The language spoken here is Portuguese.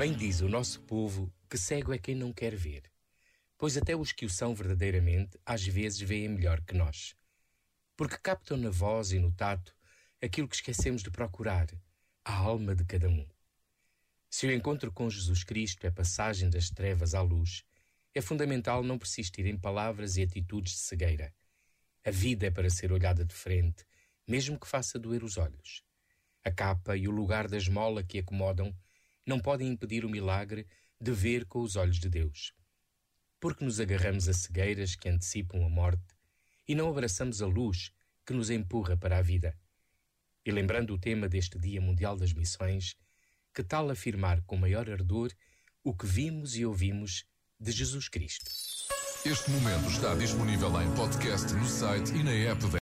Bem diz o nosso povo que cego é quem não quer ver, pois até os que o são verdadeiramente às vezes veem melhor que nós, porque captam na voz e no tato aquilo que esquecemos de procurar, a alma de cada um. Se o encontro com Jesus Cristo é passagem das trevas à luz, é fundamental não persistir em palavras e atitudes de cegueira. A vida é para ser olhada de frente, mesmo que faça doer os olhos. A capa e o lugar da esmola que acomodam não podem impedir o milagre de ver com os olhos de Deus. Porque nos agarramos a cegueiras que antecipam a morte e não abraçamos a luz que nos empurra para a vida. E lembrando o tema deste Dia Mundial das Missões, que tal afirmar com maior ardor o que vimos e ouvimos de Jesus Cristo? Este momento está disponível em podcast no site e na app da